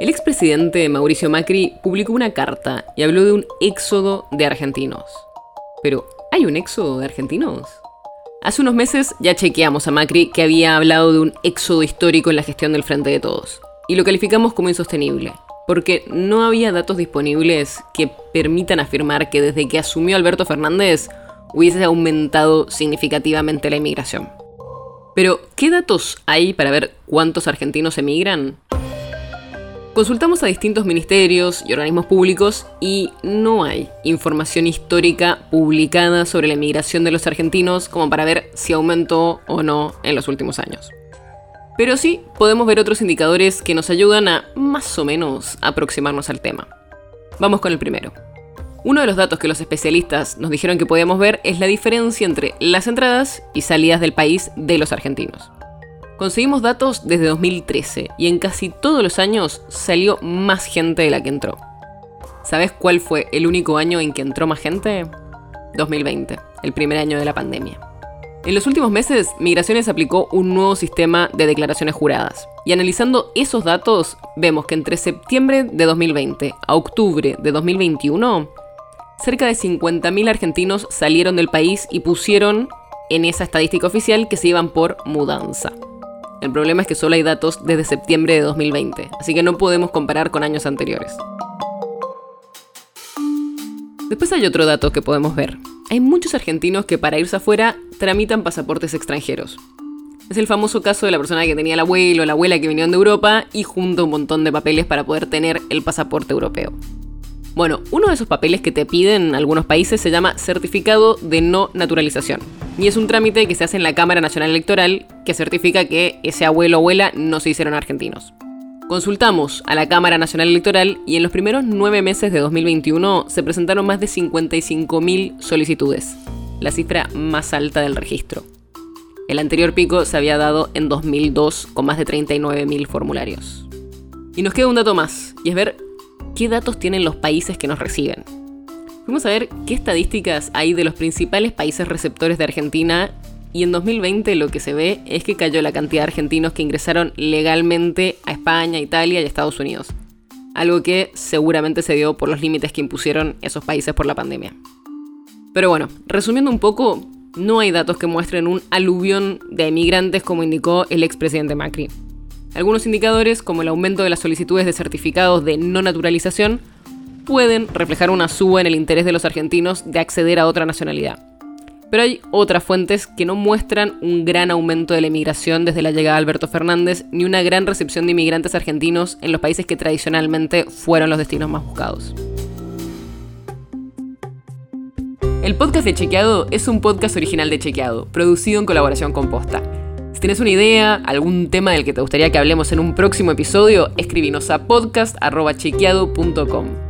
El expresidente Mauricio Macri publicó una carta y habló de un éxodo de argentinos. Pero, ¿hay un éxodo de argentinos? Hace unos meses ya chequeamos a Macri que había hablado de un éxodo histórico en la gestión del Frente de Todos, y lo calificamos como insostenible, porque no había datos disponibles que permitan afirmar que desde que asumió Alberto Fernández hubiese aumentado significativamente la inmigración. Pero, ¿qué datos hay para ver cuántos argentinos emigran? Consultamos a distintos ministerios y organismos públicos y no hay información histórica publicada sobre la emigración de los argentinos como para ver si aumentó o no en los últimos años. Pero sí podemos ver otros indicadores que nos ayudan a más o menos aproximarnos al tema. Vamos con el primero. Uno de los datos que los especialistas nos dijeron que podíamos ver es la diferencia entre las entradas y salidas del país de los argentinos. Conseguimos datos desde 2013 y en casi todos los años salió más gente de la que entró. ¿Sabes cuál fue el único año en que entró más gente? 2020, el primer año de la pandemia. En los últimos meses, Migraciones aplicó un nuevo sistema de declaraciones juradas. Y analizando esos datos, vemos que entre septiembre de 2020 a octubre de 2021, cerca de 50.000 argentinos salieron del país y pusieron en esa estadística oficial que se iban por mudanza. El problema es que solo hay datos desde septiembre de 2020, así que no podemos comparar con años anteriores. Después hay otro dato que podemos ver. Hay muchos argentinos que para irse afuera tramitan pasaportes extranjeros. Es el famoso caso de la persona que tenía el abuelo o la abuela que vinieron de Europa y junta un montón de papeles para poder tener el pasaporte europeo. Bueno, uno de esos papeles que te piden en algunos países se llama certificado de no naturalización. Y es un trámite que se hace en la Cámara Nacional Electoral que certifica que ese abuelo o abuela no se hicieron argentinos. Consultamos a la Cámara Nacional Electoral y en los primeros nueve meses de 2021 se presentaron más de 55.000 solicitudes, la cifra más alta del registro. El anterior pico se había dado en 2002 con más de 39.000 formularios. Y nos queda un dato más, y es ver qué datos tienen los países que nos reciben. Fuimos a ver qué estadísticas hay de los principales países receptores de Argentina y en 2020 lo que se ve es que cayó la cantidad de argentinos que ingresaron legalmente a España, Italia y Estados Unidos. Algo que seguramente se dio por los límites que impusieron esos países por la pandemia. Pero bueno, resumiendo un poco, no hay datos que muestren un aluvión de emigrantes como indicó el expresidente Macri. Algunos indicadores, como el aumento de las solicitudes de certificados de no naturalización, pueden reflejar una suba en el interés de los argentinos de acceder a otra nacionalidad. Pero hay otras fuentes que no muestran un gran aumento de la inmigración desde la llegada de Alberto Fernández, ni una gran recepción de inmigrantes argentinos en los países que tradicionalmente fueron los destinos más buscados. El podcast de Chequeado es un podcast original de Chequeado, producido en colaboración con Posta. Si tienes una idea, algún tema del que te gustaría que hablemos en un próximo episodio, escríbenos a podcast.chequeado.com.